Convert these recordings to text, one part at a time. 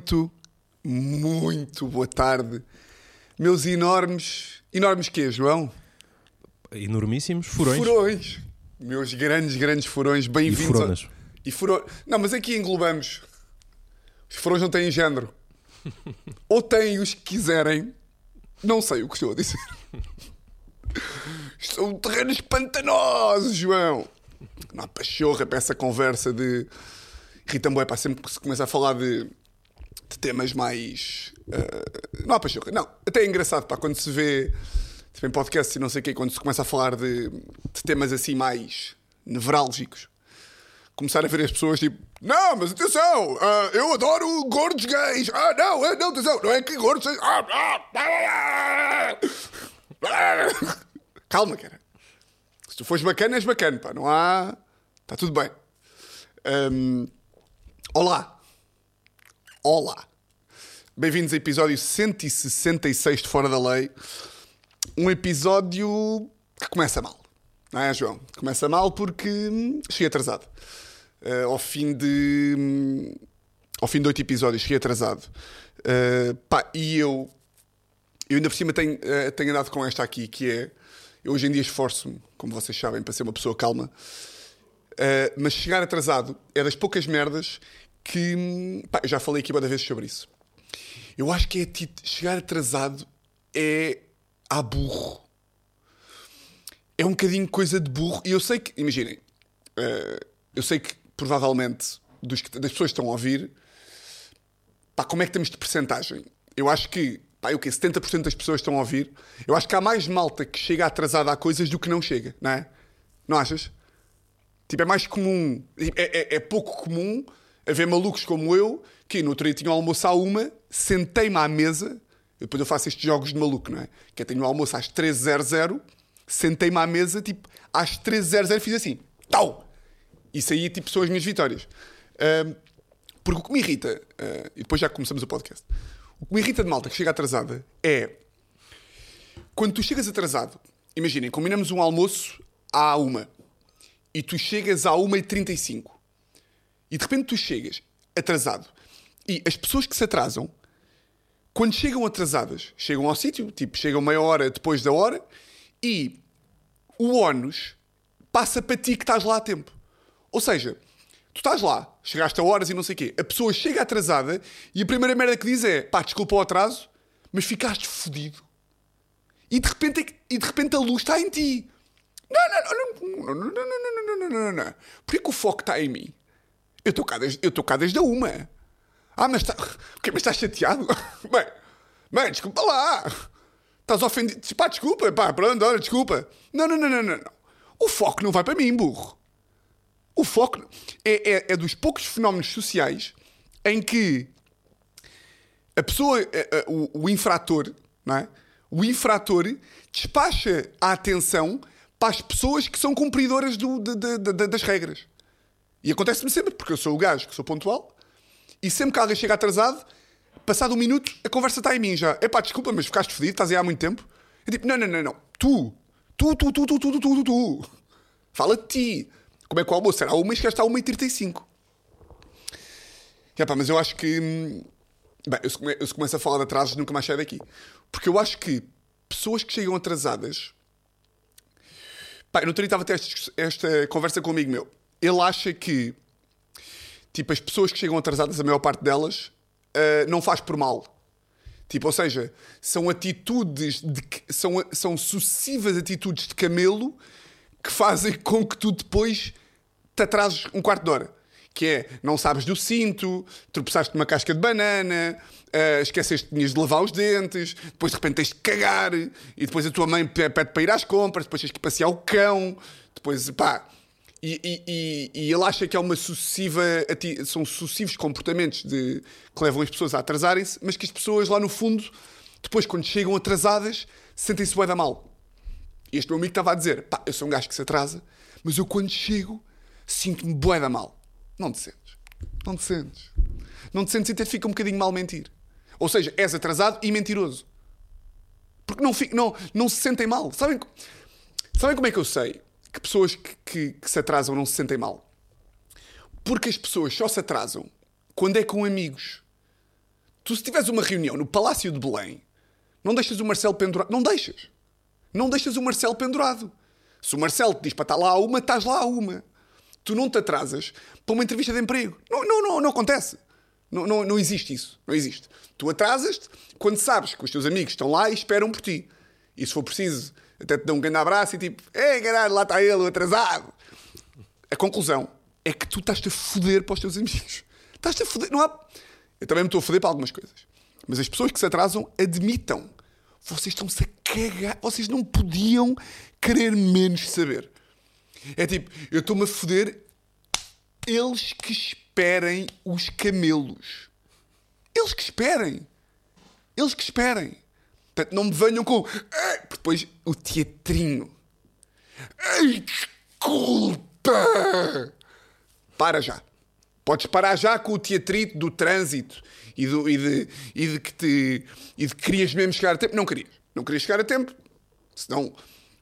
Muito, muito boa tarde, meus enormes. Enormes quê, João? Enormíssimos furões. Furões. Meus grandes, grandes furões. E Bem-vindos. furonas. A... E furões. Não, mas aqui englobamos. Os furões não têm género. Ou têm os que quiserem. Não sei o que estou a dizer. São terrenos pantanosos, João. Não há pachorra para essa conversa de. Irrita-me, bué, pá, sempre que se começa a falar de, de temas mais. eh, não há pachorra. Não, até é engraçado, pá, quando se vê. Vê em podcast e não sei o quê, quando se começa a falar de, de temas assim mais nevrálgicos. Começar a ver as pessoas tipo, não, mas atenção, ah, eu adoro gordos gays. Ah, não, ah, não, atenção, não é que gordos. Ah, ah, ah, ah. Calma, cara. Se tu fores bacana, és bacana, pá. Não há. Está tudo bem. Hum, Olá. Olá. Bem-vindos a episódio 166 de Fora da Lei. Um episódio que começa mal. Não é, João? Começa mal porque hum, cheguei atrasado. Eh, ao fim de. hum, Ao fim de oito episódios, cheguei atrasado. Eh, pá, e eu. Eu ainda por cima tenho, eh, tenho andado com esta aqui, que é. Eu hoje em dia esforço-me, como vocês sabem, para ser uma pessoa calma. Uh, mas chegar atrasado é das poucas merdas que. pá, já falei aqui várias vezes sobre isso. Eu acho que é chegar atrasado é a burro. É um bocadinho coisa de burro. E eu sei que, imaginem, uh, eu sei que provavelmente dos das pessoas que estão a ouvir, pá, como é que estamos de percentagem? Eu acho que, pá, o quê? 70% das pessoas estão a ouvir. Eu acho que há mais malta que chega atrasada a coisas do que não chega, não é? Não achas? Tipo, é mais comum, é, é- é pouco comum haver malucos como eu que no outro dia tinha o almoço à uma, sentei-me à mesa, depois eu faço estes jogos de maluco, não é? Que eu tenho o almoço às 13h00, sentei-me à mesa, tipo, às 13h00 fiz assim, tal! Isso aí, tipo, são as minhas vitórias. Porque o que me irrita, ah, e depois já começamos o podcast, o que me irrita de malta que chega atrasada é quando tu chegas atrasado, imaginem, combinamos um almoço à uma e tu chegas à 1h35 e de repente tu chegas atrasado e as pessoas que se atrasam quando chegam atrasadas chegam ao sítio, tipo chegam meia hora depois da hora e o ónus passa para ti que estás lá a tempo ou seja, tu estás lá chegaste a horas e não sei o quê a pessoa chega atrasada e a primeira merda que diz é pá, desculpa o atraso mas ficaste fodido e de repente, é e de repente a luz está em ti. Não, não, não, não, não, não, não, não, não, não, não, não. Por que o foco está em mim? Eu estou cá desde, eu estou cá desde a uma. Ah, mas quê? Mas estás chateado? Bem, bem, desculpa lá. Estás ofendido. Pá, desculpa, pá, pronto, olha, desculpa. Não, não, não, não, não. não. O foco não vai para mim, burro. O foco é, é, é dos poucos fenómenos sociais em que a pessoa, eh, eh, o, o infrator, não é? O infrator despacha a atenção para as pessoas que são cumpridoras do- de- de- de- das regras. E acontece-me sempre, porque eu sou o gajo que sou pontual, e sempre que alguém chega atrasado, passado um minuto, a conversa está em mim já. Epá, desculpa, mas ficaste fedido, estás aí há muito tempo. Eu tipo, não, não, não, não. Tu, tu, tu, tu, tu, tu, tu, tu, tu. Fala de ti. Como é que o almoço era a uma e chegaste a 1h35. Epá, mas eu acho que... hum, Bem, eu se, come- eu se começo a falar de atrasos, nunca mais saio daqui. Porque eu acho que pessoas que chegam atrasadas. Pá, eu no outro estava a ter esta, esta conversa com um amigo meu. Ele acha que, tipo, as pessoas que chegam atrasadas, a maior parte delas, ah, não faz por mal. Tipo, ou seja, são atitudes, de, são, são sucessivas atitudes de camelo que fazem com que tu depois te atrases um quarto de hora. Que é, não sabes do cinto, tropeçaste numa casca de banana, ah, esqueceste que tinhas de lavar os dentes, depois de repente tens de cagar, e depois a tua mãe pe- pede para ir às compras, depois tens que passear o cão, depois, pá... E, e- e- ele acha que é uma sucessiva, são sucessivos comportamentos de, que levam as pessoas a atrasarem-se, mas que as pessoas lá no fundo, depois quando chegam atrasadas, sentem-se bué da mal. E este meu amigo estava a dizer: pá, eu sou um gajo que se atrasa, mas eu quando chego sinto-me bué da mal. Não te sentes. Não te sentes. Não te sentes e até fica um bocadinho mal mentir. Ou seja, és atrasado e mentiroso. Porque não, fi- não, não se sentem mal. Sabem, sabem como é que eu sei que pessoas que, que- que se atrasam não se sentem mal? Porque as pessoas só se atrasam quando é com amigos. Tu, se tiveres uma reunião no Palácio de Belém, não deixas o Marcelo pendurado. Não deixas. Não deixas o Marcelo pendurado. Se o Marcelo te diz para estar lá a uma, estás lá a uma. Tu não te atrasas para uma entrevista de emprego. Não, não, não, não acontece. Não, não, não existe isso. Não existe. Tu atrasas-te quando sabes que os teus amigos estão lá e esperam por ti. E se for preciso, até te dão um grande abraço e tipo, ei, caralho, lá está ele, atrasado. A conclusão é que tu estás-te a foder para os teus amigos. Estás-te a foder. Não há... Eu também me estou a foder para algumas coisas. Mas as pessoas que se atrasam admitam. Vocês estão-se a cagar. Vocês não podiam querer menos saber. É tipo, eu estou-me a foder. Eles que esperem os camelos. Eles que esperem. Eles que esperem. Portanto, não me venham com. "Ah", Depois o teatrinho. Ai, desculpa! Para já. Podes parar já com o teatrito do trânsito e, do, e, de, e de que te. e de que querias mesmo chegar a tempo. Não querias. Não querias chegar a tempo. Senão.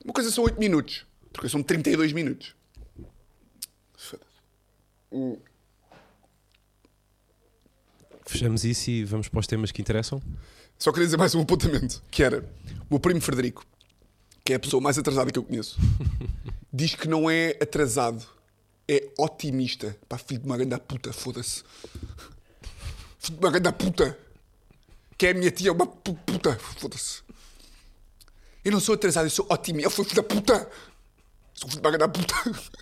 Uma coisa são 8 minutos. Coisa são 32 minutos. Fechamos isso e vamos para os temas que interessam. Só queria dizer mais um apontamento, que era o meu primo Frederico, que é a pessoa mais atrasada que eu conheço, diz que não é atrasado, é otimista. Pá, filho de uma grande puta, foda-se. Filho de uma grande puta. Que é a minha tia, uma pu- puta, foda-se. Eu não sou atrasado, eu sou otimista. Eu fui filho da puta. Sou filho de uma grande puta.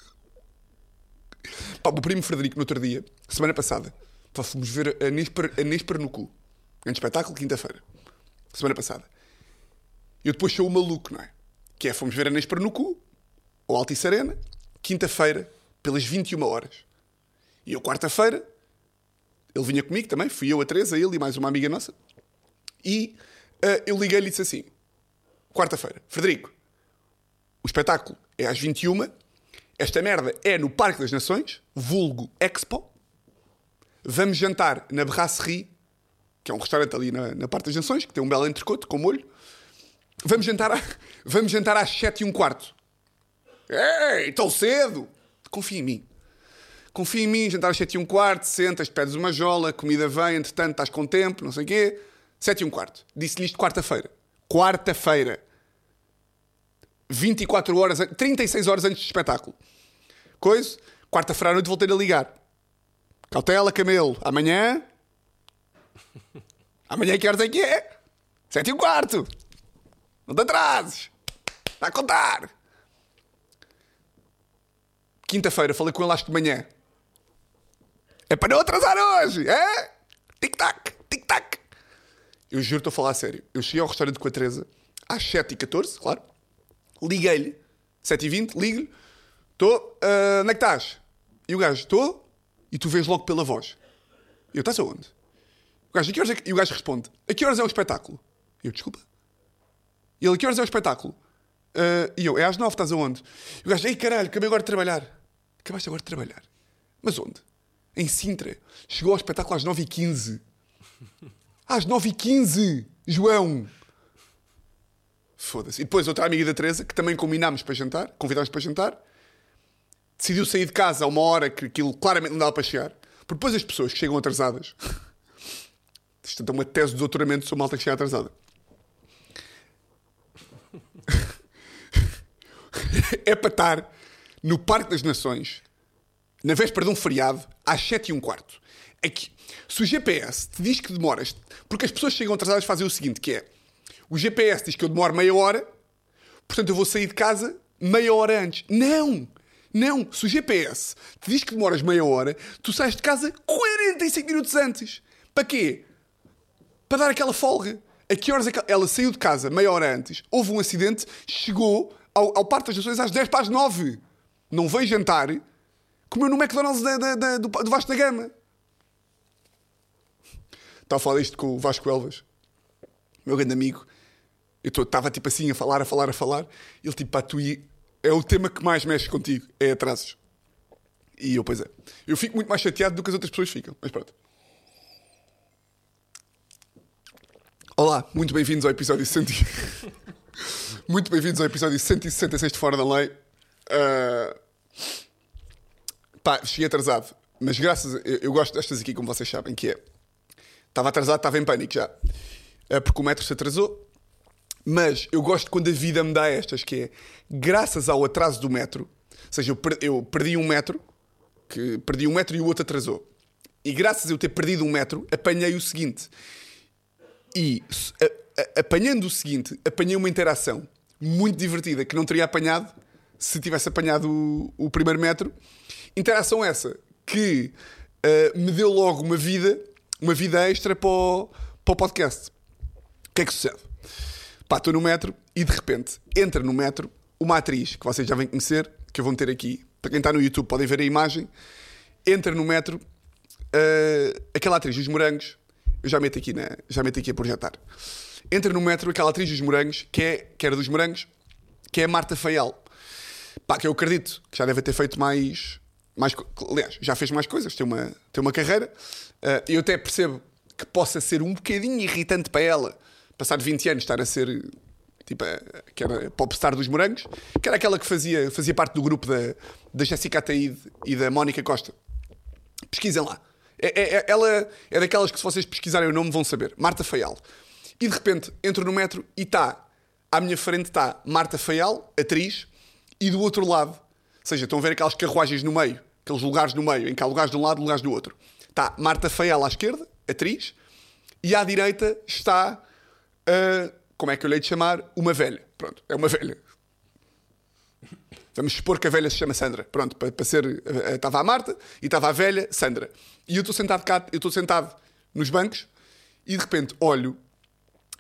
Pá, o meu primo Frederico, no outro dia, semana passada, pá, fomos ver a Nespera, a Nespera no cu. Grande espetáculo, quinta-feira. Semana passada. Eu depois sou o maluco, não é? Que é, fomos ver a Nespera no cu, ou Altice Arena, quinta-feira, pelas 21 horas. E eu, quarta-feira, ele vinha comigo também, fui eu, a Teresa, ele e mais uma amiga nossa. E ah, eu liguei-lhe e disse assim: quarta-feira, Frederico, o espetáculo é às 21 esta merda é no Parque das Nações, vulgo Expo. Vamos jantar na Brasserie, que é um restaurante ali na, na Parte das Nações, que tem um belo entrecoto com molho. Vamos jantar, a- vamos jantar às 7 e um quarto. Ei, tão cedo! Confia em mim. Confia em mim, jantar às 7 e um quarto, sentas, pedes uma jola, comida vem, entretanto estás com tempo, não sei o quê. 7 e um quarto. Disse-lhe isto quarta-feira. Quarta-feira. 24 horas, an- 36 horas antes do espetáculo. Coisa, quarta-feira à noite voltei a ligar. Cautela, Camelo, amanhã. Amanhã que horas é que é? 7 e um quarto. Não te atrases. Está a contar. Quinta-feira falei com ele às de manhã. É para não atrasar hoje, é? Tic-tac, tic-tac. Eu juro, estou a falar a sério. Eu cheguei ao restaurante com a Teresa às 7h14, claro. Liguei-lhe, 7h20, ligo-lhe. Estou, ah, onde é que estás? E o gajo, estou, e tu vês logo pela voz. E eu, estás aonde? Gajo, "A que horas é que-" E o gajo responde, a que horas é o espetáculo? E eu, desculpa. E ele, a que horas é o espetáculo? "Ah", e eu, é às 9, estás aonde? E o gajo, ei caralho, acabei agora de trabalhar. Acabaste agora de trabalhar? Mas onde? Em Sintra. Chegou ao espetáculo às 9h15. Às 9h15, João. Foda-se. E depois outra amiga da Teresa, que também combinámos para jantar, convidámos para jantar, decidiu sair de casa a uma hora que aquilo claramente não dava para chegar. Porque depois as pessoas que chegam atrasadas. Isto é uma tese de doutoramento sobre malta que chega atrasada. é para estar no Parque das Nações, na véspera de um feriado, às 7 e um quarto. É que, se o GPS te diz que demoras... Porque as pessoas chegam atrasadas fazem o seguinte, que é... O GPS diz que eu demoro meia hora, portanto eu vou sair de casa meia hora antes. Não! Não! Se o GPS te diz que demoras meia hora, tu sais de casa 45 minutos antes. Para quê? Para dar aquela folga. A que horas é que ela saiu de casa meia hora antes, houve um acidente, chegou ao, ao Parque das Nações às 10 para as 9. Não veio jantar, comeu no McDonald's da- da- da- do, do Vasco da Gama. Estava a falar isto com o Vasco Elvas, meu grande amigo. Eu estava tipo assim a falar, a falar, a falar. Ele tipo, pá, tu é o tema que mais mexe contigo, é atrasos. E eu, pois é. Eu fico muito mais chateado do que as outras pessoas ficam, mas pronto. Olá, muito bem-vindos ao episódio 100. e- muito bem-vindos ao episódio 166 de Fora da Lei. Ah, Pá, cheguei atrasado, mas graças a... eu, gosto destas aqui, como vocês sabem, que é. Estava atrasado, estava em pânico já. Eh, porque o metro se atrasou. Mas eu gosto quando a vida me dá estas, que é graças ao atraso do metro, ou seja, eu, per- eu perdi um metro, que perdi um metro e o outro atrasou. E graças a eu ter perdido um metro, apanhei o seguinte. E a- a- apanhando o seguinte, apanhei uma interação muito divertida que não teria apanhado se tivesse apanhado o, o primeiro metro. Interação essa que ah, me deu logo uma vida, uma vida extra para o, para o podcast. O que é que sucede? Pá, estou no metro e de repente entra no metro uma atriz que vocês já vêm conhecer, que eu vou meter aqui. Para quem está no YouTube podem ver a imagem. Entra no metro ah, aquela atriz dos morangos. Eu já meto aqui, na, já meto aqui a projetar. Entra no metro aquela atriz dos morangos, que, é, que era dos morangos, que é a Marta Feial. Pá, que eu acredito que já deve ter feito mais. mais aliás, já fez mais coisas, tem uma, tem uma carreira. E eu até percebo que possa ser um bocadinho irritante para ela, passar de 20 anos, estar a ser tipo, que era popstar dos morangos, que era aquela que fazia, fazia parte do grupo da, da Jessica Ataíde e da Mónica Costa. Pesquisem lá. É- é- é- ela é daquelas que, se vocês pesquisarem o nome, vão saber. Marta Feial. E de repente entro no metro e está, à minha frente está Marta Feial, atriz, e do outro lado, ou seja, estão a ver aquelas carruagens no meio, aqueles lugares no meio, em que há lugares de um lado lugares do outro. Está Marta Feial à esquerda, atriz, e à direita está, ah, como é que eu lhe hei de chamar? Uma velha. Pronto, é uma velha. Vamos supor que a velha se chama Sandra. Pronto, para, ser. eh, Estava a Marta e estava a velha Sandra. E eu estou sentado cá, eu estou sentado nos bancos e de repente olho.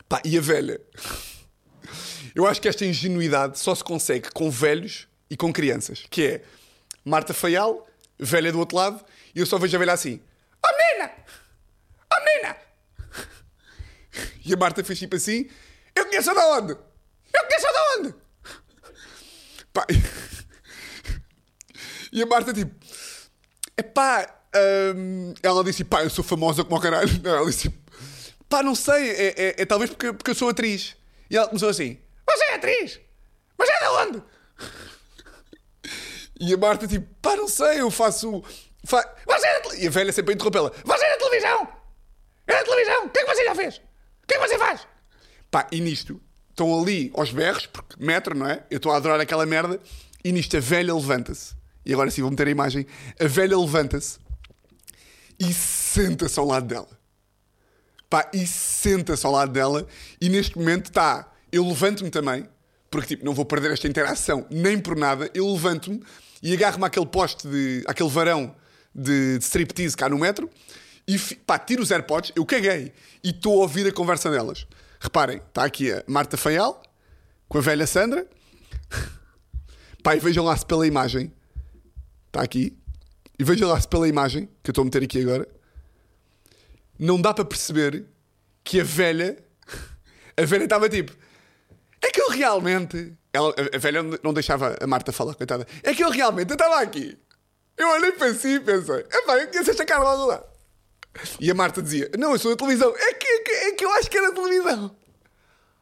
Pá, e a velha. Eu acho que esta ingenuidade só se consegue com velhos e com crianças. Que é Marta Feial, velha do outro lado, e eu só vejo a velha assim: Oh menina! Oh menina! E a Marta fez tipo assim: Eu conheço de onde? Eu conheço de onde? Pá, e a Marta tipo, epá, hum, ela disse, pá, eu sou famosa como o caralho. Não, ela disse, pá, não sei, é, é- é talvez porque, porque eu sou atriz. E ela começou assim, você é atriz? Mas é de onde? E a Marta tipo, pá, não sei, eu faço... Fa... Você é da tele-" E a velha sempre interrompê-la, você é da televisão? É da televisão? O que é que você já fez? O que é que você faz? Pá, e nisto, estão ali aos berros, porque metro, não é? Eu estou a adorar aquela merda, e nisto a velha levanta-se. E agora sim, vou meter a imagem. A velha levanta-se e senta-se ao lado dela. Pá, e senta-se ao lado dela, e neste momento está. Eu levanto-me também, porque tipo, não vou perder esta interação nem por nada. Eu levanto-me e agarro-me àquele poste, de, àquele varão de, de striptease cá no metro, e pá, tiro os AirPods, eu caguei, e estou a ouvir a conversa delas. Reparem, está aqui a Marta Feial com a velha Sandra. E vejam lá se pela imagem. Está aqui. E vejam lá se pela imagem que eu estou a meter aqui agora. Não dá para perceber que a velha. A velha estava tipo. É que eu realmente. Ela, a- velha não- deixava a Marta falar, coitada. É que eu realmente. Estava aqui. Eu olhei para si e pensei. Epá, eu conheço esta cara lá do lado. E a Marta dizia: Não, eu sou da televisão. É que, é que, é que eu acho que era da televisão.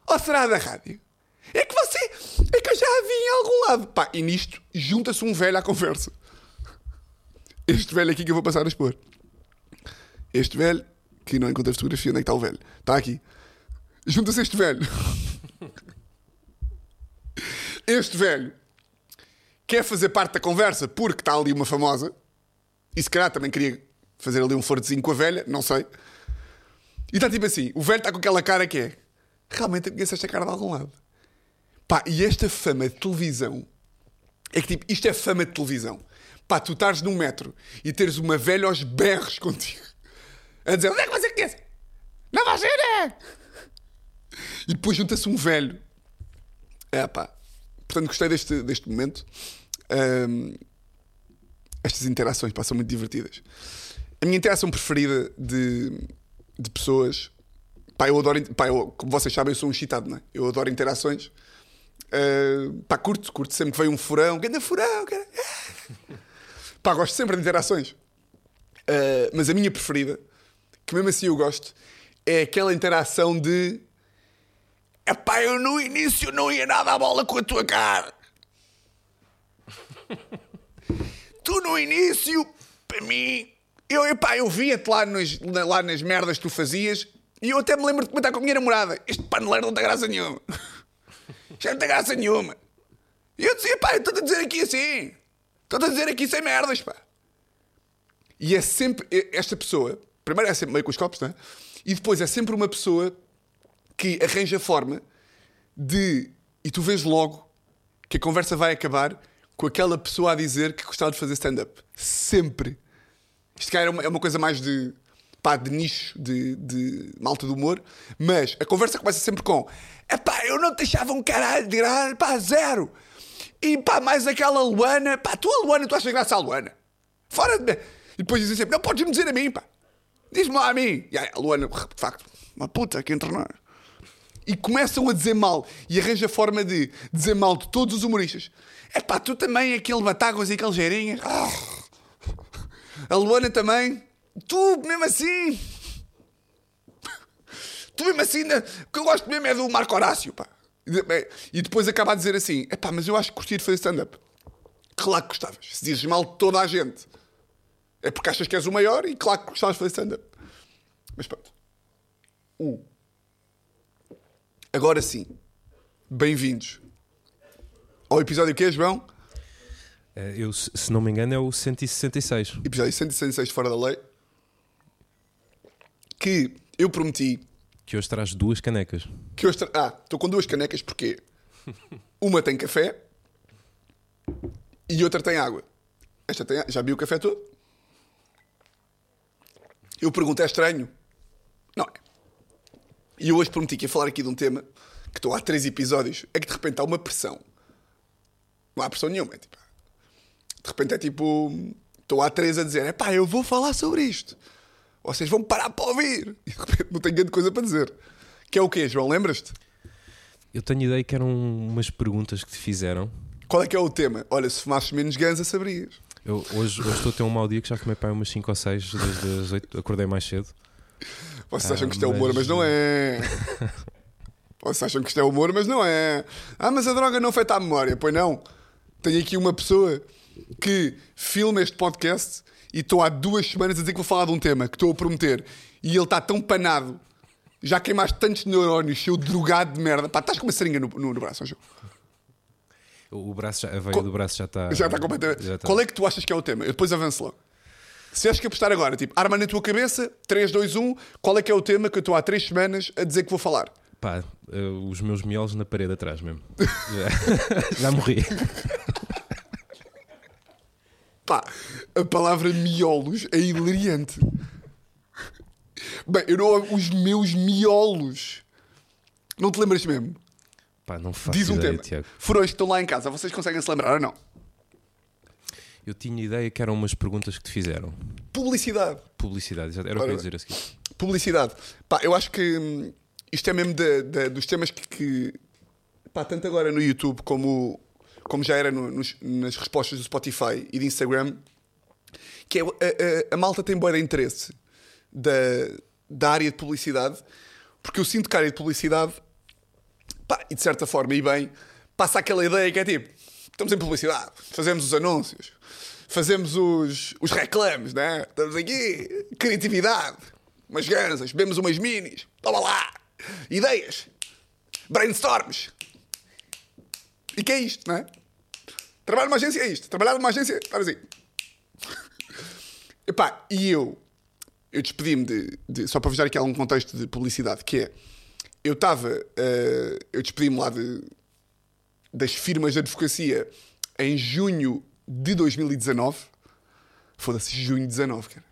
Ou será da rádio? É que você. É que eu já a vi em algum lado. Pá, e nisto junta-se um velho à conversa. Este velho aqui que eu vou passar a expor. Este velho, que não encontra fotografia, onde é que está o velho? Está aqui. Junta-se este velho. Este velho quer fazer parte da conversa porque está ali uma famosa. E se calhar também queria fazer ali um fortezinho com a velha, não sei. E está tipo assim: o velho está com aquela cara que é. Realmente eu conheço esta cara de algum lado. Pá, e esta fama de televisão é que tipo, isto é fama de televisão. Pá, tu estás num metro e teres uma velha aos berros contigo a dizer: onde é que você conhece? Na vagina! E depois junta-se um velho. É pá. Portanto, gostei deste, deste momento. Ahm, estas interações pá, são muito divertidas. A minha interação preferida de, de pessoas. Pá, eu adoro. Pá, eu, como vocês sabem, eu sou um excitado, não é? Eu adoro interações. Ah, pá, curto, curto sempre que vem um furão. Ganda furão, cara. Pá, gosto sempre de interações. Ah, mas a minha preferida, que mesmo assim eu gosto, é aquela interação de. Epá, eu no início não ia nada à bola com a tua cara. tu no início, para mim, Eu, epá, eu via-te lá, nos- lá nas merdas que tu fazias e eu até me lembro de comentar com a minha namorada: Este paneleiro não tem graça nenhuma. Já não tem graça nenhuma. E eu dizia: Pá, estou a dizer aqui assim. Estou a dizer aqui sem merdas, pá. E é sempre esta pessoa, primeiro é sempre meio com os copos, não é? E depois é sempre uma pessoa que arranja forma de. E tu vês logo que a conversa vai acabar com aquela pessoa a dizer que gostava de fazer stand-up. Sempre. Isto cá é uma, é uma coisa mais de. Pá, de nicho, de, de malta do humor. Mas a conversa começa sempre com: epá, eu não deixava um caralho de graça, pá, zero. E pá, mais aquela Luana, pá, tu a Luana, tu achas graça à Luana? Fora de. E depois dizem sempre: não podes me dizer a mim, pá. Diz-me lá a mim. E aí, a Luana, de facto, uma puta aqui entre nós. E começam a dizer mal. E arranja forma de dizer mal de todos os humoristas. É pá, tu também, aquele batáguas e aquele geirinhas. Ah. A Luana também. Tu, mesmo assim. Tu, mesmo assim, o que eu gosto mesmo é do Marco Horácio, pá. E de- depois acaba a dizer assim: é pá, mas eu acho que curti de fazer stand-up. Claro que gostavas. Se dizes mal de toda a gente, é porque achas que és o maior e claro que gostavas de fazer stand-up. Mas pronto. Um. Agora sim, bem-vindos ao episódio que é, João? Eh, Eu, se não me engano, é o 166. Episódio 166 de Fora da Lei. Que eu prometi Que hoje traz duas canecas. que hoje. tra- Ah, estou com duas canecas porque uma tem café e outra tem água. Esta tem. Já vi o café todo? Eu pergunto, é estranho? Não é. E eu hoje prometi que ia falar aqui de um tema que estou há três episódios. É que de repente há uma pressão. Não há pressão nenhuma. É tipo, de repente é tipo. Estou há três a dizer: é pá, eu vou falar sobre isto. Vocês vão parar para ouvir. E de repente não tenho grande coisa para dizer. Que é o quê, João? Lembras-te? Eu tenho ideia que eram umas perguntas que te fizeram. Qual é que é o tema? Olha, se fumasses menos ganza, sabrias. Eu, hoje, hoje estou a ter um mau dia que já fumei para umas 5 ou 6 desde as 8. Acordei mais cedo. Vocês Ah, acham que isto é humor, mas mas- não é. Vocês acham que isto é humor, mas não é. Ah, mas a droga não afeta a memória. Pois não. Tenho aqui uma pessoa que filma este podcast e estou há duas semanas a dizer que vou falar de um tema que estou a prometer e ele está tão panado. Já queimaste tantos neurónios, seu drogado de merda. Pá, estás com uma seringa no, no, no braço, ó, João. O, braço já, a veia Co- do braço já está. Já está completamente. já está. Qual é que tu achas que é o tema? Eu depois avanço logo. Se achas que apostar agora, tipo, arma na tua cabeça, 3, 2, 1, qual é que é o tema que eu estou há 3 semanas a dizer que vou falar? Pá, eh, os meus miolos na parede atrás mesmo. já, já morri. Pá, a palavra miolos é hilariante. Bem, eu não. Os meus miolos. Não te lembras mesmo? Pá, não faço Diz um ideia, tema. Tiago. Furões que estão lá em casa, vocês conseguem se lembrar ou não? Eu tinha ideia que eram umas perguntas que te fizeram. Publicidade. Publicidade, já- era o que eu ia dizer a seguir. Publicidade. Pá, eu acho que hum, isto é mesmo da- da- dos temas que, que- pá, tanto agora no YouTube como, como já era no- nos- nas respostas do Spotify e de Instagram, que é a, a- a malta tem boa de interesse da, da área de publicidade, porque eu sinto que a área de publicidade, pá, e de certa forma, e bem, passa aquela ideia que é tipo, estamos em publicidade, fazemos os anúncios, fazemos os, os reclames, né? Estamos aqui, criatividade, umas gansas, bebemos umas minis, toma lá, ideias, brainstorms. E que é isto, não é? Trabalhar numa agência é isto. Trabalhar numa agência, estar assim. Epá, e eu, eu despedi-me de, de- Só para vos dar aqui algum contexto de publicidade, que é. Eu estava. eh, eu despedi-me lá de, das firmas de advocacia em junho de 2019. Foda-se, junho de 19, cara.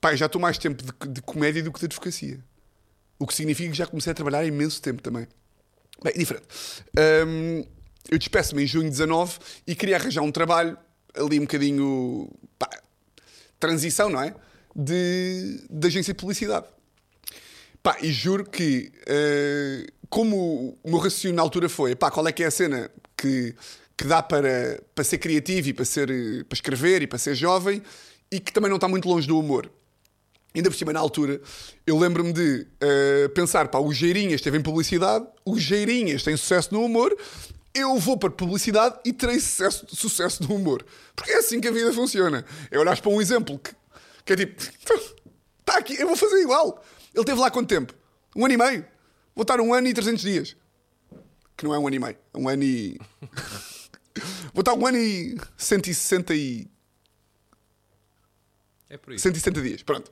Pá, já estou mais tempo de, de comédia do que de advocacia. O que significa que já comecei a trabalhar há imenso tempo também. Bem, diferente. Hum, eu despeço-me em junho de 19 e queria arranjar um trabalho ali um bocadinho. Pá, transição, não é? De, de agência de publicidade. Pá, e juro que, eh, como o meu raciocínio na altura foi, pá, qual é que é a cena que, que dá para, para ser criativo e para, ser, para escrever e para ser jovem e que também não está muito longe do humor. Ainda por cima, na altura, eu lembro-me de eh, pensar, pá, o Geirinhas teve em publicidade, o Geirinhas tem sucesso no humor, eu vou para publicidade e terei sucesso, sucesso no humor. Porque é assim que a vida funciona. É olhar para um exemplo que, Que é tipo, está aqui, eu vou fazer igual. Ele teve lá quanto tempo? Um ano e meio. Vou estar um ano e 300 dias. Que não é um ano e meio. É um ano e. vou estar um ano e 160 e. É por isso. 160 dias, pronto.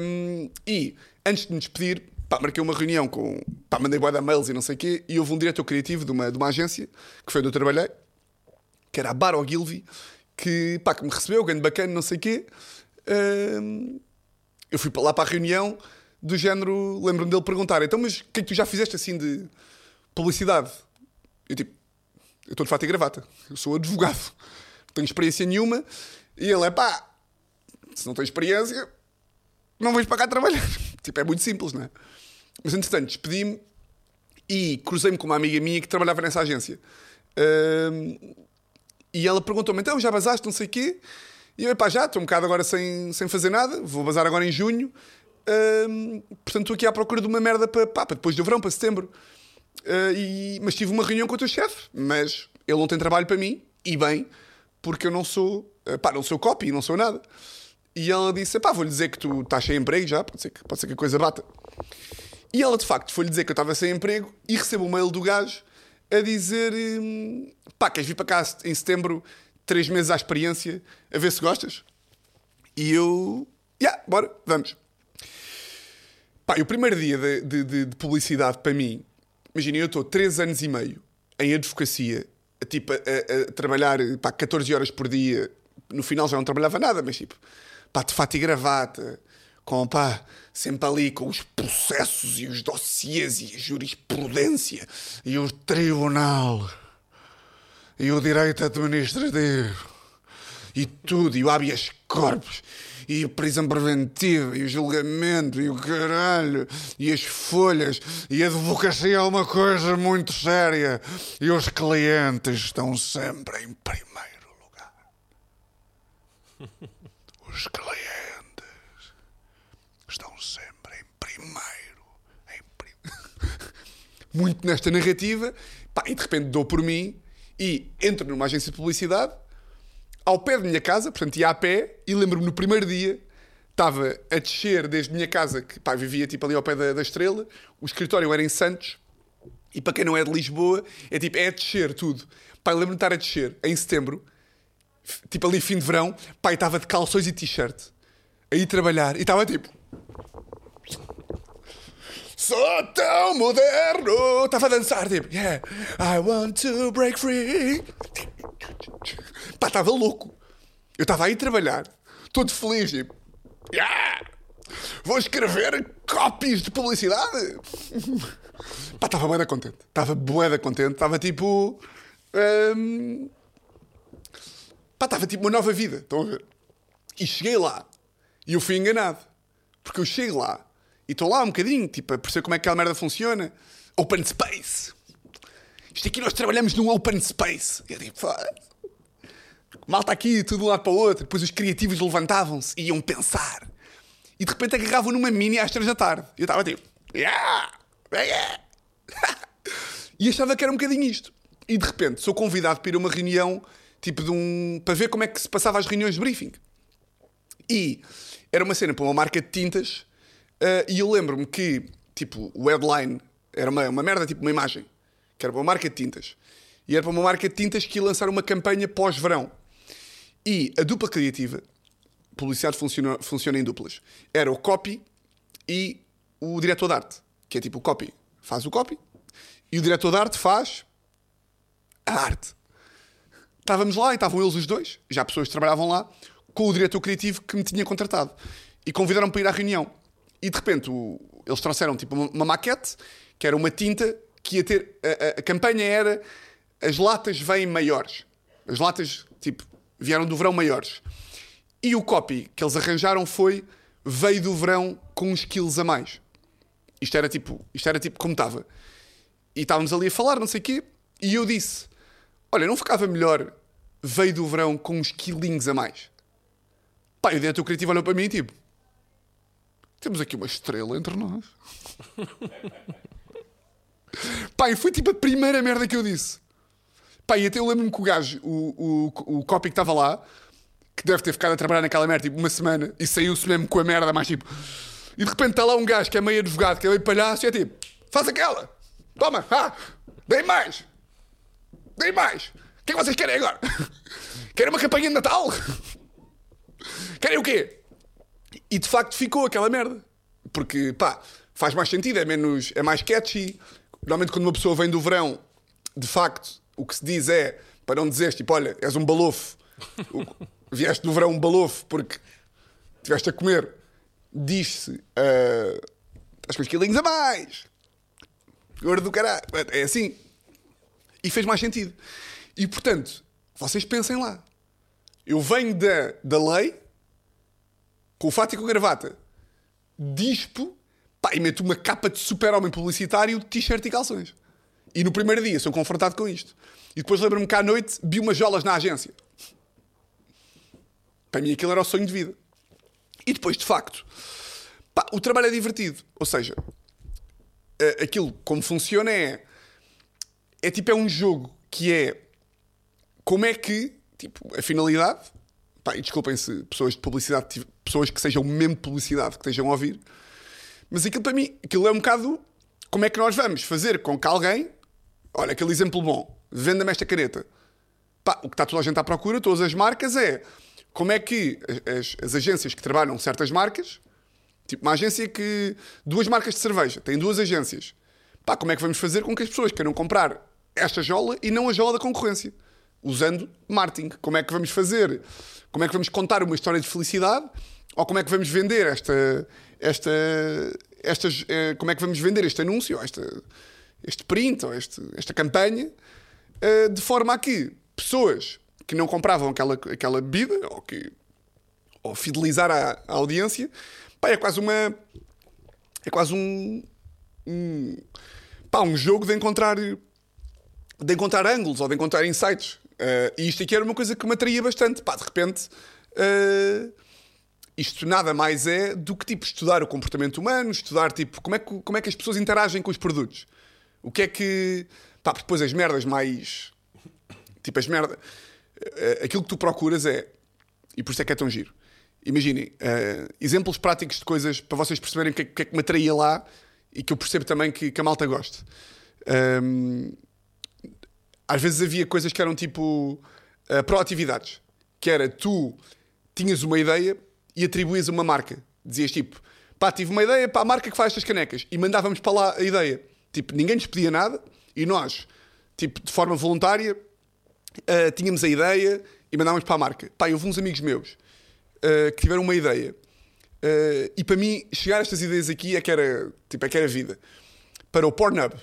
Um, e antes de me despedir, pá, marquei uma reunião com. Pá, mandei boa mails e não sei o quê, e houve um diretor criativo de uma, de uma agência, que foi onde eu trabalhei, que era a Bar Ogilvy, que, pá, que me recebeu, grande bacana, não sei o quê. Um, eu fui lá para a reunião, do género, lembro-me dele perguntar: então, mas o que é que tu já fizeste assim de publicidade? Eu tipo, eu estou de fato e gravata, eu sou advogado, não tenho experiência nenhuma, e ele é pá, se não tens experiência, não vais para cá trabalhar. Tipo, é muito simples, não é? Mas entretanto, despedi-me e cruzei-me com uma amiga minha que trabalhava nessa agência. Ahm, e ela perguntou-me: então já basaste, não sei o quê? E eu, pá, já, estou um bocado agora sem, sem fazer nada, vou bazar agora em junho. Ahm, portanto, estou aqui à procura de uma merda para, pá, para depois do verão, para setembro. Ah, e, mas tive uma reunião com o teu chefe, mas ele não tem trabalho para mim, e bem, porque eu não sou, ah, pá, não sou copy, não sou nada. E ela disse: pá, vou-lhe dizer que tu estás sem emprego já, pode ser que, pode ser que a coisa bata. E ela, de facto, foi-lhe dizer que eu estava sem emprego e recebo um mail do gajo a dizer: hum, pá, queres vir para cá em setembro, três meses à experiência, a ver se gostas? E eu, já, yeah, bora, vamos. Pá, e o primeiro dia de, de- de- de publicidade para mim, imagina, eu estou três anos e meio em advocacia, tipo, a, a- a trabalhar pá, 14 horas por dia. No final já não trabalhava nada, mas tipo, pá, de fato e gravata, com pá, sempre ali com os processos e os dossiês e a jurisprudência e o tribunal e o direito administrativo e tudo, e o habeas corpus, e a prisão preventiva, e o julgamento, e o caralho, e as folhas, e a advocacia é uma coisa muito séria, e os clientes estão sempre em primeiro lugar. Os clientes estão sempre em primeiro. Em pri- Muito nesta narrativa, pá, e de repente dou por mim e entro numa agência de publicidade ao pé da minha casa, portanto ia a pé, e lembro-me no primeiro dia, estava a descer desde minha casa, que pá, vivia tipo ali ao pé da, da estrela, o escritório era em Santos, e para quem não é de Lisboa, é tipo, é a descer tudo. Pá, lembro-me de estar a descer em setembro, tipo ali fim de verão, e estava de calções e t-shirt, a ir trabalhar, e estava tipo. Sou tão moderno! Estava a dançar, tipo, yeah, I want to break free. Pá, estava louco. Eu estava aí a trabalhar, todo feliz, tipo, yeah, vou escrever copies de publicidade. Pá, estava bué da contente. Estava bué da contente. Estava tipo. hum, Pá, estava tipo uma nova vida. Estão a ver? E cheguei lá. E eu fui enganado. Porque eu chego lá e estou lá um bocadinho, tipo, a perceber como é que aquela merda funciona. Open space. Isto aqui nós trabalhamos num open space. E eu digo, Malta aqui, tudo de um lado para o outro. Depois os criativos levantavam-se e iam pensar. E de repente agarravam numa mini às três da tarde. E eu estava tipo, yeah, yeah. e achava que era um bocadinho isto. E de repente sou convidado para ir a uma reunião, tipo de um. para ver como é que se passava as reuniões de briefing. E era uma cena para uma marca de tintas, eh, e eu lembro-me que, tipo, o headline era uma, uma merda, tipo uma imagem, que era para uma marca de tintas. E era para uma marca de tintas que ia lançar uma campanha pós-verão. E a dupla criativa, publicidade funciona, funciona em duplas, era o copy e o diretor de arte, que é tipo o copy faz o copy e o diretor de arte faz a arte. Estávamos lá e estavam eles os dois, já pessoas que trabalhavam lá, com o diretor criativo que me tinha contratado. E convidaram-me para ir à reunião. E de repente o- eles trouxeram tipo uma, uma maquete, que era uma tinta que ia ter. A, a- a campanha era as latas vêm maiores. As latas, tipo, vieram do verão maiores. E o copy que eles arranjaram foi veio do verão com uns quilos a mais. Isto era tipo, isto era tipo como estava. E estávamos ali a falar, não sei o quê, e eu disse: Olha, não ficava melhor veio do verão com uns quilinhos a mais? Pá, e o diretor criativo olhou para mim tipo: Temos aqui uma estrela entre nós. Pá, e foi tipo a primeira merda que eu disse. Pá, e até eu lembro-me que o gajo, o, o, o copy que estava lá, que deve ter ficado a trabalhar naquela merda tipo uma semana e saiu-se mesmo com a merda, mais tipo. E de repente está lá um gajo que é meio advogado, que é meio palhaço, e é tipo: faz aquela, toma, ah, dei mais, dei mais. O que vocês querem agora? Querem uma campanha de Natal? Querem o quê? E de facto ficou aquela merda. Porque, pá, faz mais sentido, é menos, é mais catchy. Normalmente quando uma pessoa vem do verão, de facto, o que se diz é, para não dizeres, tipo, olha, és um balofo. Vieste do verão um balofo porque estiveste a comer. Diz-se, ah, estás com os quilinhos a mais. Gordo do caralho. É assim. E fez mais sentido. E portanto, vocês pensem lá. Eu venho da, da lei, com o fato e com a gravata, dispo, pá, e meto uma capa de super-homem publicitário de t-shirt e calções. E no primeiro dia sou confrontado com isto. E depois lembro-me que à noite vi umas jolas na agência. Para mim aquilo era o sonho de vida. E depois, de facto, pá, o trabalho é divertido. Ou seja, aquilo como funciona é. É tipo, é um jogo que é. Como é que. Tipo, a finalidade. Pá, e desculpem-se, pessoas de publicidade, pessoas que sejam mesmo de publicidade, que estejam a ouvir. Mas aquilo para mim, aquilo é um bocado. Como é que nós vamos fazer com que alguém. Olha, aquele exemplo bom. Venda-me esta caneta. Pá, o que está toda a gente à procura, todas as marcas, é como é que as, as agências que trabalham certas marcas, tipo uma agência que. duas marcas de cerveja, têm duas agências. Pá, como é que vamos fazer com que as pessoas queiram comprar esta jola e não a jola da concorrência? Usando marketing. Como é que vamos fazer? Como é que vamos contar uma história de felicidade? Ou como é que vamos vender esta. esta estas, eh, como é que vamos vender este anúncio, ou esta, este print, ou este, esta campanha, eh, de forma a que pessoas que não compravam aquela, aquela bebida, ou que ou fidelizar a, a audiência, pá, é quase uma. É quase um. um pá, um jogo de encontrar. De encontrar ângulos ou de encontrar insights. Eh, e isto aqui era uma coisa que me atraía bastante. Pá, de repente. eh, isto nada mais é do que tipo estudar o comportamento humano, estudar tipo como é que, como é que as pessoas interagem com os produtos. O que é que. Pá, depois as merdas mais. Tipo, as merdas. eh, Aquilo que tu procuras é. E por isso é que é tão giro. Imaginem, exemplos práticos de coisas para vocês perceberem o que, é, que é que me atraía lá e que eu percebo também que, que a malta goste. Ahm, às vezes havia coisas que eram tipo uh, proatividades. Que era tu tinhas uma ideia e atribuías uma marca. Dizias tipo, pá, tive uma ideia para a marca que faz estas canecas e mandávamos para lá a ideia. Tipo, ninguém nos pedia nada e nós, tipo, de forma voluntária, uh, tínhamos a ideia e mandávamos para a marca. Pá, houve uns amigos meus uh, que tiveram uma ideia. Uh, e para mim, chegar a estas ideias aqui é que era, tipo, é que era vida. Para o Pornhub,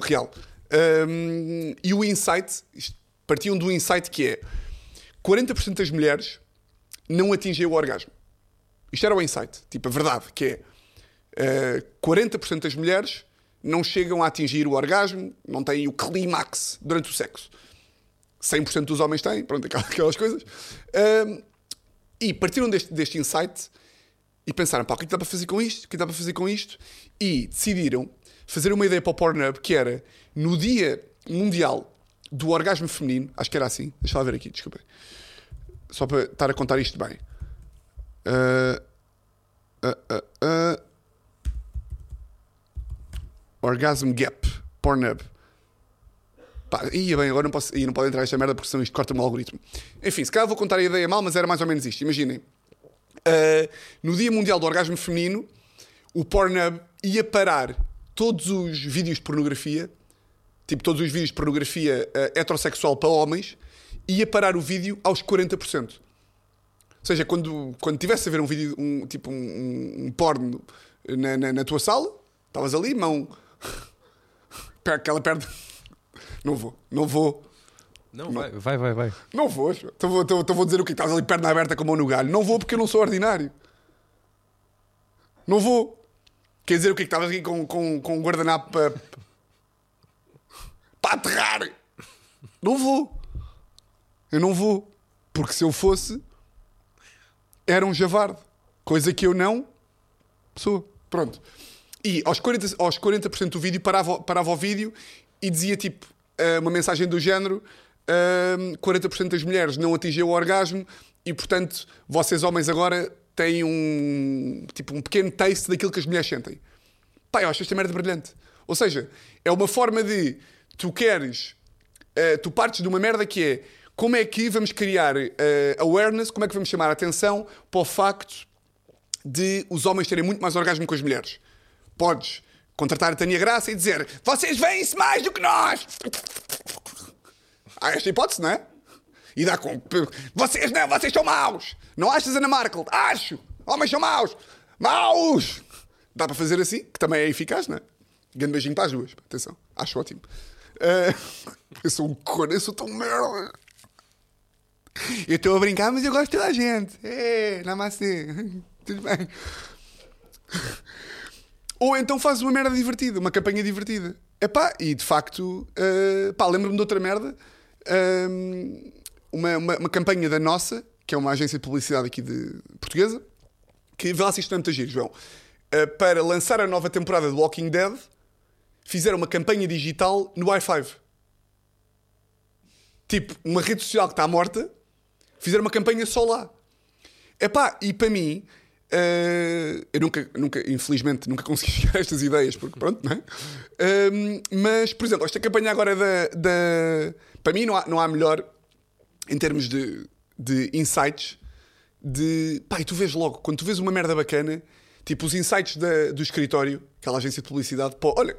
real. Um, e o insight, partiam do insight que é 40% das mulheres não atingem o orgasmo. Isto era o insight, tipo, a verdade, que é uh, 40% das mulheres não chegam a atingir o orgasmo, não têm o clímax durante o sexo. 100% dos homens têm, pronto, aquelas coisas. Um, e partiram deste, deste insight e pensaram, pá, o que é dá para fazer com isto? O é que dá para fazer com isto? E decidiram fazer uma ideia para o Pornhub que era no Dia Mundial do Orgasmo Feminino, acho que era assim, deixa lá ver aqui, desculpem, só para estar a contar isto bem. Uh, uh, uh. Orgasm Gap, Pornhub. Pá, ia bem, agora não, posso, ia, não pode entrar esta merda porque senão isto corta-me o algoritmo. Enfim, se calhar vou contar a ideia mal, mas era mais ou menos isto. Imaginem. Uh, no Dia Mundial do Orgasmo Feminino, o Pornhub ia parar todos os vídeos de pornografia, tipo todos os vídeos de pornografia uh, heterossexual para homens, ia parar o vídeo aos 40%. Ou seja, quando, quando tivesse a ver um vídeo, um, tipo um, um, um porno na, na, na, tua sala, estavas ali, mão. aquela perna. Não vou, não vou. Não, vai, vai, vai. vai. Não vou. Então vou, então, então vou dizer o que estás ali perna aberta com a mão no galho. Não vou porque eu não sou ordinário. Não vou. Quer dizer o que estavas aqui com, com, com um guardanapo para. para aterrar. Não vou. Eu não vou. Porque se eu fosse. Era um javarde. Coisa que eu não sou. Pronto. E aos 40%, aos 40 do vídeo parava, parava o vídeo e dizia tipo uma mensagem do género hum, 40% das mulheres não atingiu o orgasmo e, portanto, vocês homens agora têm um, tipo, um pequeno taste daquilo que as mulheres sentem. Pá, eu acho esta merda brilhante. Ou seja, é uma forma de tu queres, eh, tu partes de uma merda que é como é que vamos criar eh, awareness, como é que vamos chamar a atenção para o facto de os homens terem muito mais orgasmo que as mulheres. Podes contratar a Tânia Graça e dizer vocês veem-se mais do que nós. Há esta hipótese, não é? E dá com. Vocês não, vocês são maus. Não achas, Ana Markel? Acho. Homens são maus. Maus! Dá para fazer assim, que também é eficaz, não é? Grande beijinho para as duas. Atenção. Acho ótimo. Eh, eu sou um corno, eu sou tão merda. Eu estou a brincar, mas eu gosto de toda a gente. É, namastê. Tudo bem. Ou então fazes uma merda divertida, uma campanha divertida. Epá, e de facto, uh, pá, lembro-me de outra merda. Um, uma, uma, uma campanha da nossa, que é uma agência de publicidade aqui de portuguesa, que vê lá se isto não é muito giro, João. Uh, para lançar a nova temporada de Walking Dead, fizeram uma campanha digital no i5. Tipo, uma rede social que está morta, fizeram uma campanha só lá. Epá, e para mim, eh, eu nunca, nunca, infelizmente, nunca consegui chegar a estas ideias, porque pronto, não é? Ehm, mas, por exemplo, esta campanha agora da. da para mim, não há, não há melhor em termos de, de insights. De pá, e tu vês logo, quando tu vês uma merda bacana, tipo os insights da- do escritório, aquela agência de publicidade, pô, olha,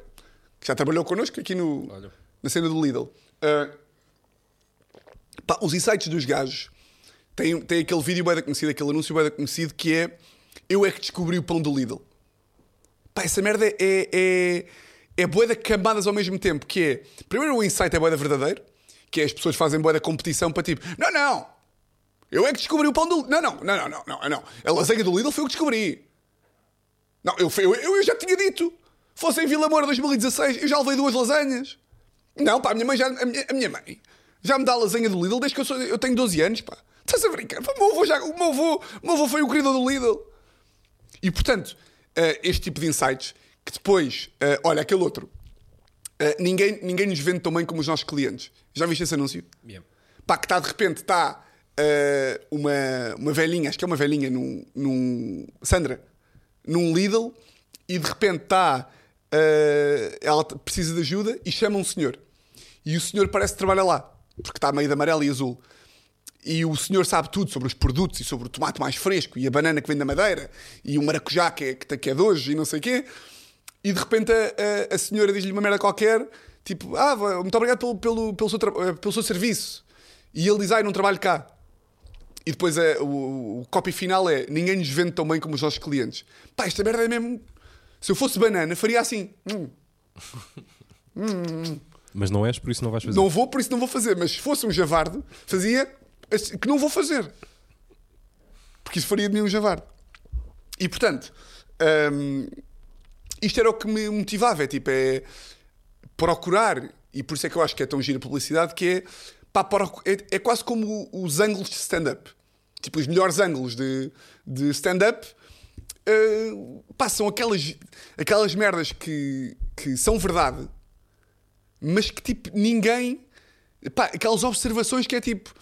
que já trabalhou connosco aqui no, Olha. na cena do Lidl. Eh, pá, os insights dos gajos tem, tem aquele vídeo bem conhecido, aquele anúncio bem conhecido que é Eu é que descobri o pão do Lidl. Pá, essa merda é, é, é de camadas ao mesmo tempo. Que é, primeiro o insight é da verdadeiro, que as pessoas fazem bué da competição para tipo, não, não, eu é que descobri o pão do Lidl. Não, não, não, não, não, não. A lasanha do Lidl foi eu que descobri. Não, eu, eu, eu já tinha dito. Fosse em Vila Moura 2016, eu já levei duas lasanhas. Não, pá, a minha mãe já. A minha, a minha mãe já me dá a lasanha do Lidl desde que eu, sou, eu tenho 12 anos, pá. Estás a brincar? O meu avô, já, o meu avô, o meu avô foi o criador do Lidl. E portanto, eh, este tipo de insights, que depois, eh, olha, aquele outro, eh, ninguém, ninguém nos vende tão bem como os nossos clientes. Já viste esse anúncio? Yeah. Pá, que está de repente, está uma, uma velhinha, acho que é uma velhinha, num, num Sandra, num Lidl, e de repente está, ela t- precisa de ajuda e chama um senhor. E o senhor parece que trabalha lá, porque está meio de amarelo e azul. E o senhor sabe tudo sobre os produtos e sobre o tomate mais fresco e a banana que vem da madeira e o maracujá que é, que é de hoje e não sei o quê. E de repente a, a- a senhora diz-lhe uma merda qualquer, tipo, ah, muito obrigado pelo, pelo, pelo, seu, eh, pelo seu serviço. E ele diz, ai, não trabalho cá. E depois é, o, o copy final é, ninguém nos vende tão bem como os nossos clientes. Pá, esta merda é mesmo... Se eu fosse banana, faria assim. Hum, Mas não és, por isso não vais fazer. não vou, por isso não vou fazer. Mas se fosse um javardo, fazia assim, que não vou fazer. Porque isso faria de mim um javardo. E portanto, hum, isto era o que me motivava. É tipo, é procurar, e por isso é que eu acho que é tão gira a publicidade, que é, pá, é, é quase como os ângulos de stand-up. Tipo, os melhores ângulos de, de stand-up uh, pá, são aquelas, aquelas merdas que, que são verdade, mas que tipo, ninguém. Pá, aquelas observações que é tipo.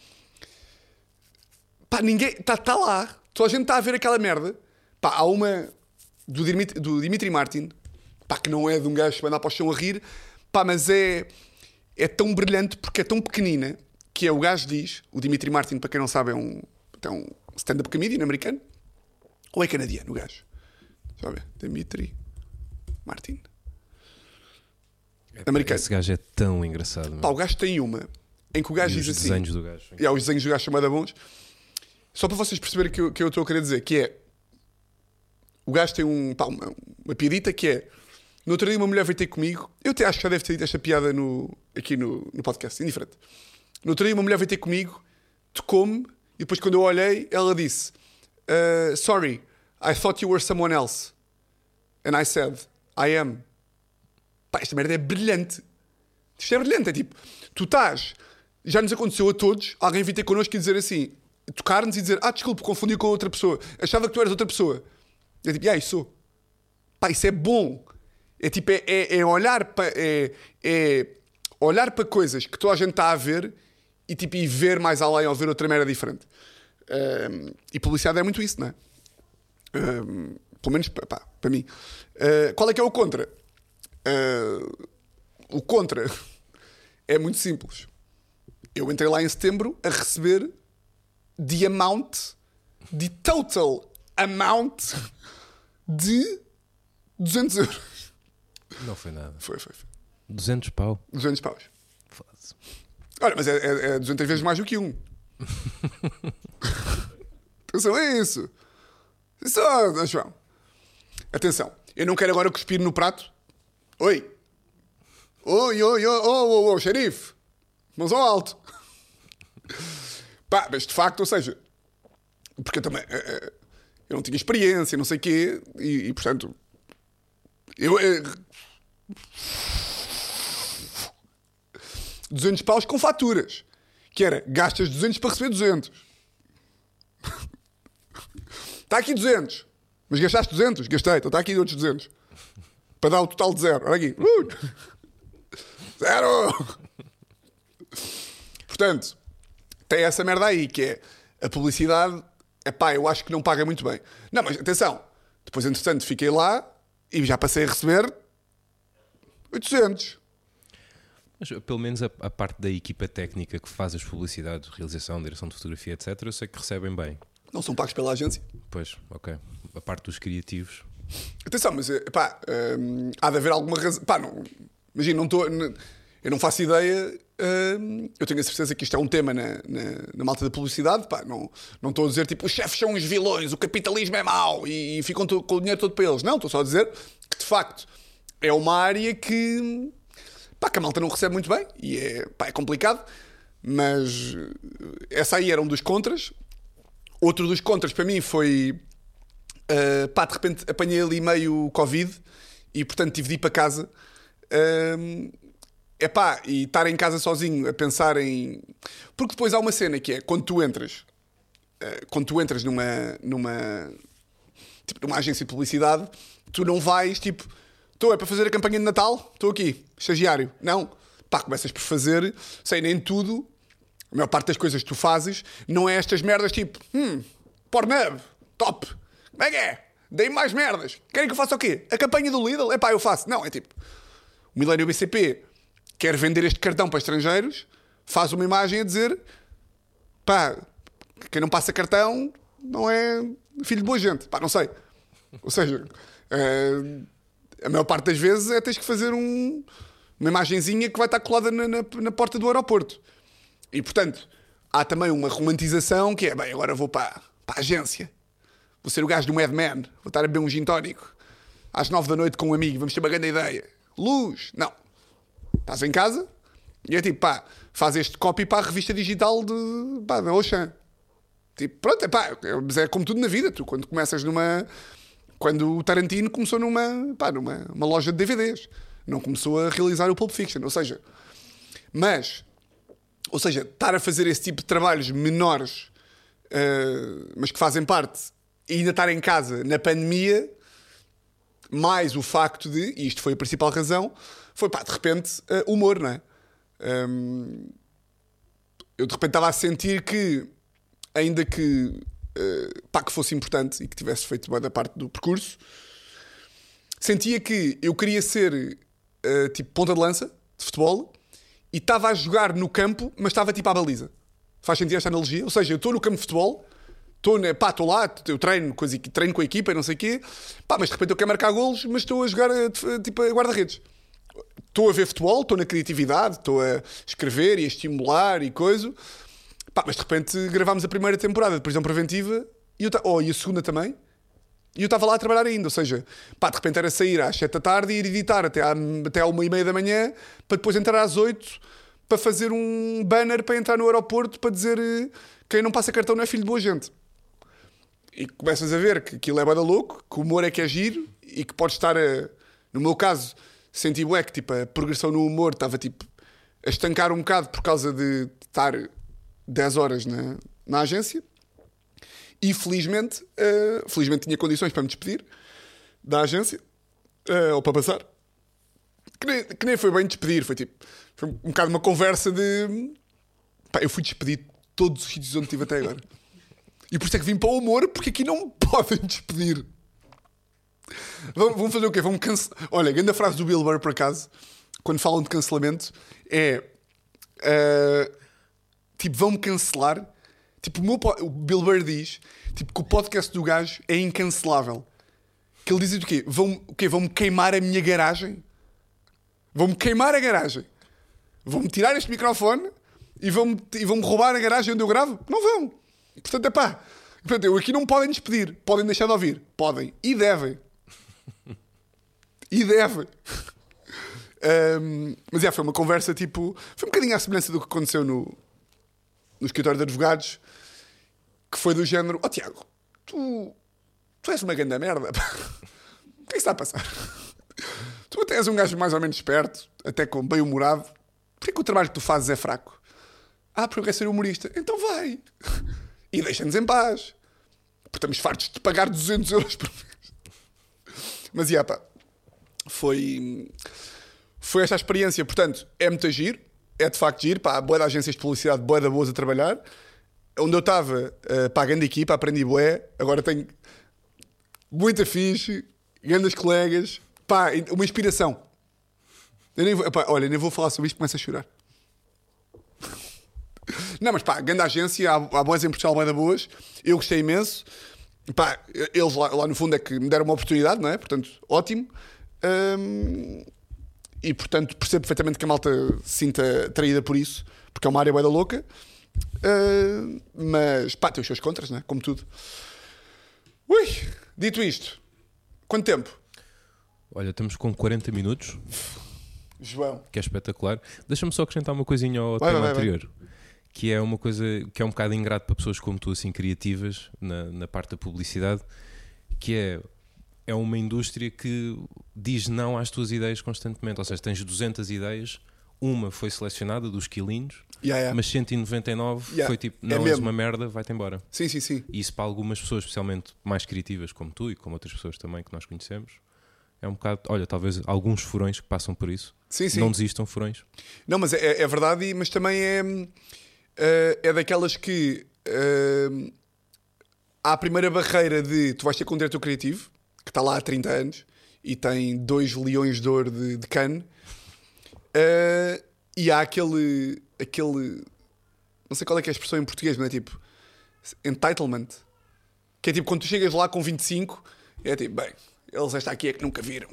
Pá, ninguém. Está tá lá. Toda a gente está a ver aquela merda. Pá, há uma do Dimitri, do Dimitri Martin. Pá, que não é de um gajo que vai andar para o chão a rir. Pá, mas é. É tão brilhante porque é tão pequenina que é o gajo diz. O Dimitri Martin, para quem não sabe, é um, é um stand-up comedian americano. Ou é canadiano o gajo? Deixa eu ver. Dimitri Martin. Americano. Esse gajo é tão engraçado. Pá, o gajo tem uma em que o gajo E os diz assim. desenhos do gajo. E há os desenhos do gajo chamada bons. Só para vocês perceberem o que eu, que eu estou a querer dizer, que é. O gajo tem um, pá, uma, uma piadita que é. No outro dia uma mulher veio ter comigo. Eu até acho que já deve ter dito esta piada no, aqui no, no podcast, indiferente. No outro dia uma mulher veio ter comigo, tocou-me, e depois quando eu olhei, ela disse: "Uh, Sorry, I thought you were someone else. And I said, I am. Pá, esta merda é brilhante. Isto é brilhante. É tipo, tu estás. Já nos aconteceu a todos alguém vir ter connosco e dizer assim, tocar-nos e dizer, ah, desculpe, confundi com outra pessoa. Achava que tu eras outra pessoa. É tipo, ah, isso. Pá, isso é bom. É tipo, é, é, é olhar para. É, é olhar para coisas que toda a gente está a ver e, tipo, e ver mais além ou ver outra merda diferente. Um, e publicidade é muito isso, não é? Um, pelo menos pá, para mim. Uh, qual é que é o contra? Uh, o contra é muito simples. Eu entrei lá em setembro a receber the amount, the total amount de 200 euros. Não foi nada. Foi, foi, foi. 200 pau. 200 paus. Foda-se. Olha, mas é, é, é 200 vezes mais do que um. Atenção a isso. Isso, ó, João. Atenção. Eu não quero agora cuspir no prato. Oi. Oi, oi, oi, oh, oh, xerife. Mãos ao alto. Pá, mas de facto, ou seja, porque eu também. eh, Eu não tinha experiência, não sei o quê, e, e, portanto. Eu. eh, 200 paus com faturas. Que era, gastas 200 para receber 200. Está aqui 200. Mas gastaste 200? Gastei. Então está aqui outros 200. Para dar o total de zero. Olha aqui. Zero! Portanto, tem essa merda aí, que é a publicidade. Epá, eu acho que não paga muito bem. Não, mas atenção. Depois, entretanto, fiquei lá e já passei a receber 800. Mas pelo menos a, a parte da equipa técnica que faz as publicidades, realização, direção de fotografia, etc., eu sei que recebem bem. Não são pagos pela agência. Pois, ok. A parte dos criativos. Atenção, mas eh, pá, hum, há de haver alguma razão. Pá, não, imagina, não estou. Eu não faço ideia. Hum, eu tenho a certeza que isto é um tema na, na, na malta da publicidade. Pá, não não estou a dizer tipo os chefes são os vilões, o capitalismo é mau e, e ficam com o dinheiro todo para eles. Não, estou só a dizer que de facto é uma área que. Pá, que a malta não recebe muito bem e é, pá, é complicado. Mas eh, essa aí era um dos contras. Outro dos contras para mim foi. Uh, pá, de repente apanhei ali meio Covid e portanto tive de ir para casa. Epá, e estar em casa sozinho a pensar em. Porque depois há uma cena que é quando tu entras, uh, quando tu entras numa, numa, tipo, numa agência de publicidade, tu não vais tipo, estou é para fazer a campanha de Natal, estou aqui, estagiário. Não. Pá, começas por fazer, sei nem tudo, a maior parte das coisas que tu fazes não é estas merdas tipo, hum, Pornhub, top, como é que é? Deem mais merdas. Querem que eu faça o quê? A campanha do Lidl? É pá, eu faço. Não, é tipo, o Milênio BCP quer vender este cartão para estrangeiros, faz uma imagem a dizer, pá, quem não passa cartão não é filho de boa gente. Pá, não sei. Ou seja, eh, a maior parte das vezes é tens que fazer um- uma imagenzinha que vai estar colada na, na- na porta do aeroporto. E portanto, há também uma romantização que é, bem, agora vou para, para a agência. Vou ser o gajo do Mad Men. Vou estar a beber um gin tónico. Às nove da noite com um amigo. Vamos ter uma grande ideia. Luz. Não. Estás em casa e é tipo, pá, faz este copy para a revista digital de, pá, da Ocean. Tipo, pronto, é pá, é- mas é como tudo na vida. Tu, quando começas numa. Quando o Tarantino começou numa, pá, numa uma loja de DVDs. Não começou a realizar o Pulp Fiction. Ou seja, mas, ou seja, estar a fazer esse tipo de trabalhos menores, eh, mas que fazem parte, e ainda estar em casa na pandemia, mais o facto de, e isto foi a principal razão, foi pá, de repente, eh, humor, não é? Hum, eu de repente estava a sentir que, ainda que, eh, pá, que fosse importante e que tivesse feito boa da parte do percurso, sentia que eu queria ser eh, tipo ponta de lança de futebol e estava a jogar no campo, mas estava tipo à baliza. Faz sentido esta analogia? Ou seja, eu estou no campo de futebol, estou na- pá, estou lá, eu treino com, as treino com a equipa e não sei o quê, pá, mas de repente eu quero marcar golos, mas estou a jogar tipo a guarda-redes. Estou a ver futebol, estou na criatividade, estou a escrever e a estimular e coisa. Pá, mas de repente gravámos a primeira temporada de prisão preventiva e, eu ta- oh, e a segunda também. E eu estava lá a trabalhar ainda, ou seja, pá, de repente era sair às 7 da tarde e ir editar até à, até à uma e meia da manhã para depois entrar às 8 para fazer um banner para entrar no aeroporto para dizer eh, quem não passa cartão não é filho de boa gente. E começas a ver que aquilo é bada louco, que o humor é que é giro e que pode estar a. No meu caso, senti bué que tipo, a progressão no humor estava tipo a estancar um bocado por causa de estar 10 horas na, na agência. E felizmente, eh, felizmente tinha condições para me despedir da agência, eh, ou para passar. Que nem, que nem foi bem despedir, foi tipo, foi um bocado uma conversa de Pá, eu fui despedido de todos os sítios onde estive até agora. E por isso é que vim para o humor, porque aqui não me podem despedir. Vamos fazer o quê? Vamos cancelar. Olha, grande frase do Bill Burr, por acaso, quando falam de cancelamento, é. eh, tipo, vão-me cancelar. Tipo, o, meu po- o Bill Burr diz tipo, que o podcast do gajo é incancelável. Que ele diz o quê? Vão, o quê? Vão-me queimar a minha garagem? Vão-me queimar a garagem? Vão-me tirar este microfone e vão-me e vão roubar a garagem onde eu gravo? Não vão. Portanto, é pá. Portanto, eu aqui não podem despedir. Podem deixar de ouvir. Podem. E devem. E devem. Ahm, mas é, foi uma conversa tipo. Foi um bocadinho à semelhança do que aconteceu no, no escritório de advogados, que foi do género: Ó Tiago, tu, tu és uma grande merda. O que é que está a passar? Tu até és um gajo mais ou menos esperto, até com bem humorado. Porquê que o trabalho que tu fazes é fraco? Ah, porque eu quero ser humorista. Então vai. E deixa-nos em paz. Porque estamos fartos de pagar 200 euros por mês. Mas, yeah, pá, foi, foi esta experiência. Portanto, é muito giro. É de facto giro. Pá, boa de agências de publicidade, boa da boas a trabalhar. Onde eu estava, uh, pá, grande equipa, aprendi boé. Agora tenho muita fixe, grandes colegas. Pá, uma inspiração. Eu nem vou, olha, nem vou falar sobre isto, começo a chorar. Não, mas pá, grande agência, há, há boas em Portugal, da boas. Eu gostei imenso. Pá, eles lá, lá no fundo é que me deram uma oportunidade, não é? Portanto, ótimo. Hum, e portanto percebo perfeitamente que a malta se sinta traída por isso, porque é uma área boa da louca. Hum, mas pá, tem os seus contras, não é? Como tudo. Ui, dito isto, quanto tempo? Olha, estamos com 40 minutos, João. que é espetacular. Deixa-me só acrescentar uma coisinha ao Vai, tema vai, vai. anterior. Que é uma coisa que é um bocado ingrato para pessoas como tu, assim, criativas, na, na parte da publicidade, que é, é uma indústria que diz não às tuas ideias constantemente. Ou seja, tens 200 ideias, uma foi selecionada dos quilinhos, Yeah, yeah. mas 199 Yeah, foi tipo, é não és mesmo. uma merda, vai-te embora. Sim, sim, sim. E isso para algumas pessoas, especialmente mais criativas como tu e como outras pessoas também que nós conhecemos, é um bocado, olha, talvez alguns furões que passam por isso. Sim, sim. Não desistam furões. Não, mas é, é verdade, e- mas também é, eh, é daquelas que hum, há a primeira barreira de tu vais ter com um diretor criativo que está lá há 30 anos e tem dois leões de ouro de, de eh, e há aquele, aquele não sei qual é que é a expressão em português, mas é tipo entitlement que é tipo quando tu chegas lá com 25 é tipo, bem, eles esta aqui é que nunca viram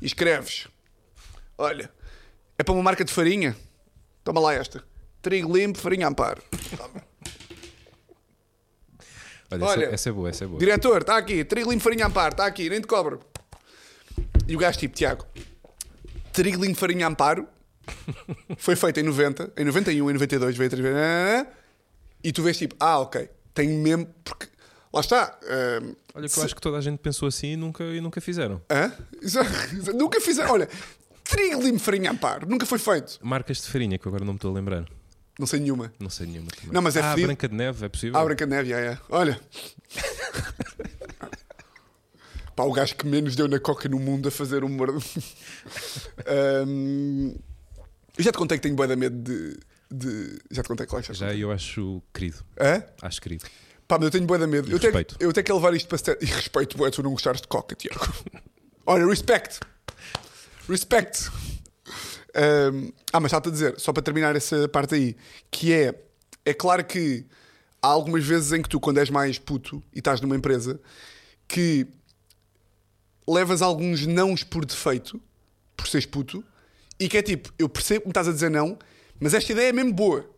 e escreves Olha, é para uma marca de farinha. Toma lá esta. Trigo limpo, farinha amparo. Toma. Olha, Olha, essa, essa é boa, essa é boa. Diretor, está aqui. Trigo limpo, farinha amparo. Está aqui, nem te cobro. E o gajo tipo, Tiago, trigo limpo, farinha amparo foi feito em 90, em 91, em 92, veio 3 vezes. E tu vês tipo, ah, ok, tenho mesmo. Porque lá está. hum, Olha que se- eu acho que toda a gente pensou assim e nunca, e nunca fizeram. Hã? Nunca fizeram. Olha, trigo limpo, farinha amparo. Nunca foi feito. Marcas de farinha que agora não me estou a lembrar. Não sei nenhuma. Não sei nenhuma também. Não, mas é ah, fedido. Branca de Neve, é possível? Ah, Branca de Neve, é, é. Olha. Pá, o gajo que menos deu na coca no mundo a fazer um humor. Ahm, eu já te contei que tenho bué da medo de, de- Já te contei, claro. que Já, Já eu acho querido. Hã? Acho querido. Pá, mas eu tenho bué da medo. E eu, tenho, respeito. eu tenho que levar isto para... E respeito, bué, tu não gostares de coca, Tiago. Olha, respect. Respect. Ah, mas está-te a dizer, só para terminar essa parte aí, que é, é claro que há algumas vezes em que tu, quando és mais puto e estás numa empresa, que levas alguns nãos por defeito, por seres puto, e que é tipo, eu percebo que me estás a dizer não, mas esta ideia é mesmo boa.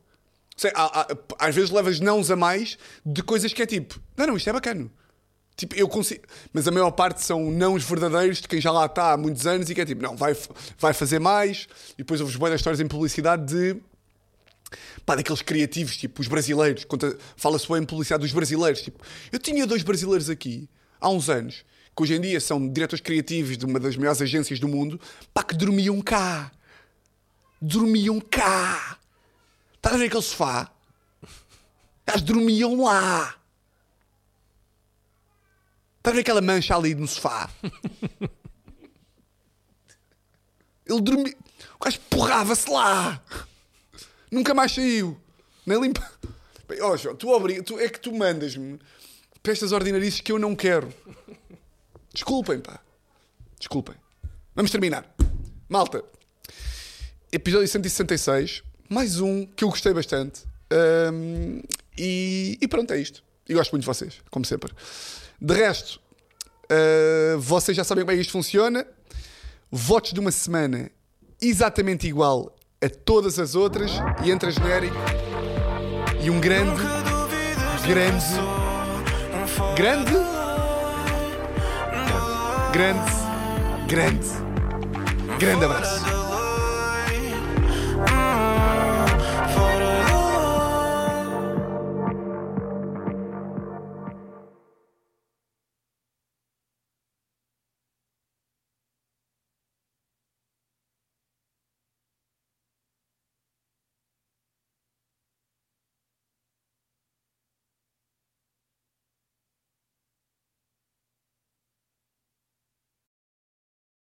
Sei, há- há- às vezes levas nãos a mais de coisas que é tipo, não, não, isto é bacana. Tipo, eu consigo. Mas a maior parte são nãos verdadeiros de quem já lá está há muitos anos e que é tipo, não, vai, vai fazer mais. E depois ouves boas histórias em publicidade de. Pá, daqueles criativos, tipo, os brasileiros. Fala-se bem em publicidade dos brasileiros. Tipo, eu tinha dois brasileiros aqui, há uns anos, que hoje em dia são diretores criativos de uma das maiores agências do mundo, pá, que dormiam cá. Dormiam cá. Estás a ver aquele sofá? Eles dormiam lá. Estás a ver aquela mancha ali no sofá? Ele dormia. O gajo porrava-se lá. Nunca mais saiu. Nem limpa. Bem, ó, João, tu, obriga, tu é que tu mandas-me para estas ordinarices que eu não quero. Desculpem, pá. Desculpem. Vamos terminar. Malta, episódio 166. Mais um que eu gostei bastante. Ahm, e, e pronto, é isto. E gosto muito de vocês, como sempre. De resto, ah, vocês já sabem como é que isto funciona. Votos de uma semana exatamente igual a todas as outras. E entra genérico. E um grande, grande, grande, grande, grande, grande abraço.